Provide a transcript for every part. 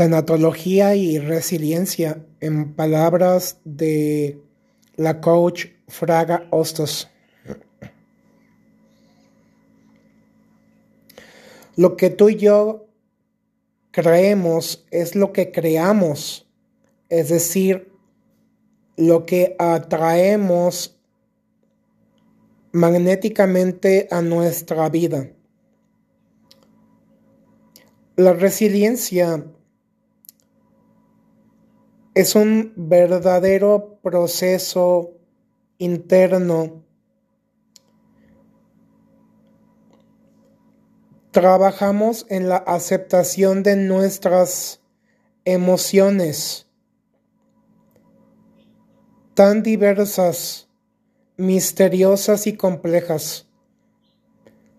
Tanatología y resiliencia, en palabras de la coach Fraga Hostos. Lo que tú y yo creemos es lo que creamos, es decir, lo que atraemos magnéticamente a nuestra vida. La resiliencia es un verdadero proceso interno. Trabajamos en la aceptación de nuestras emociones tan diversas, misteriosas y complejas,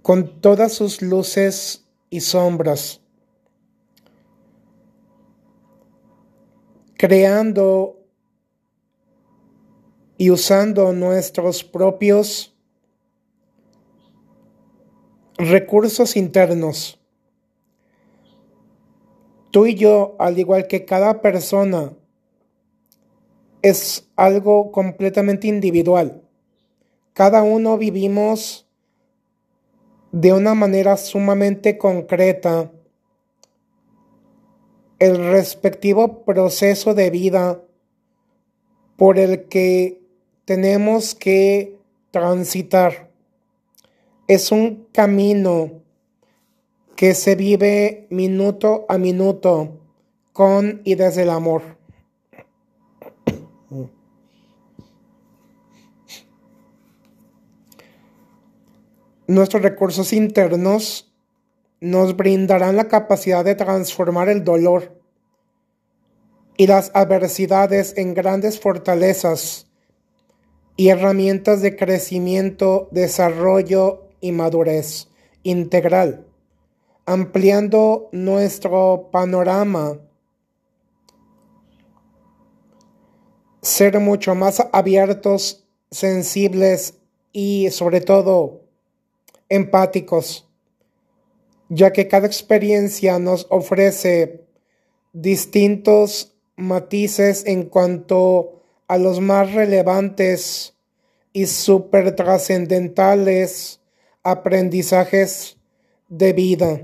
con todas sus luces y sombras. Creando y usando nuestros propios recursos internos. Tú y yo, al igual que cada persona, es algo completamente individual. Cada uno vivimos de una manera sumamente concreta el respectivo proceso de vida por el que tenemos que transitar. Es un camino que se vive minuto a minuto con y desde el amor. Nuestros recursos internos nos brindarán la capacidad de transformar el dolor y las adversidades en grandes fortalezas y herramientas de crecimiento, desarrollo y madurez integral, ampliando nuestro panorama, ser mucho más abiertos, sensibles y sobre todo empáticos ya que cada experiencia nos ofrece distintos matices en cuanto a los más relevantes y super trascendentales aprendizajes de vida.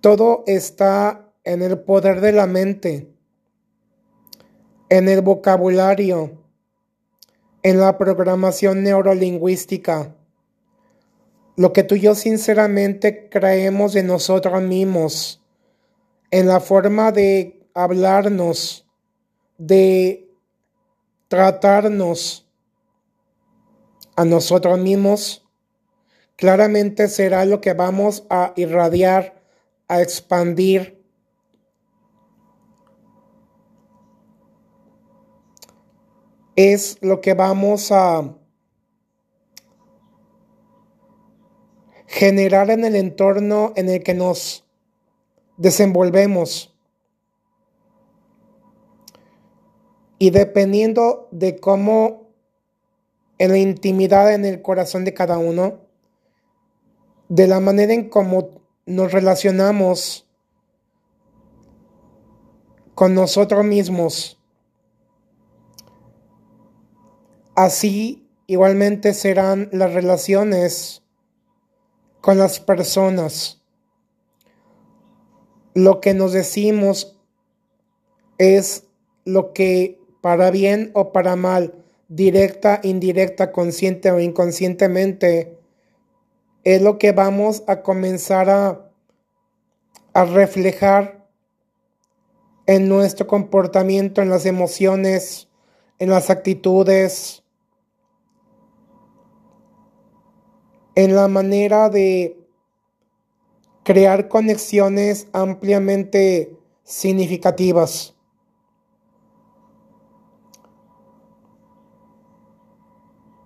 Todo está en el poder de la mente, en el vocabulario, en la programación neurolingüística lo que tú y yo sinceramente creemos de nosotros mismos, en la forma de hablarnos, de tratarnos a nosotros mismos, claramente será lo que vamos a irradiar, a expandir. Es lo que vamos a generar en el entorno en el que nos desenvolvemos. Y dependiendo de cómo en la intimidad en el corazón de cada uno, de la manera en cómo nos relacionamos con nosotros mismos, así igualmente serán las relaciones con las personas. Lo que nos decimos es lo que para bien o para mal, directa, indirecta, consciente o inconscientemente, es lo que vamos a comenzar a, a reflejar en nuestro comportamiento, en las emociones, en las actitudes, en la manera de crear conexiones ampliamente significativas.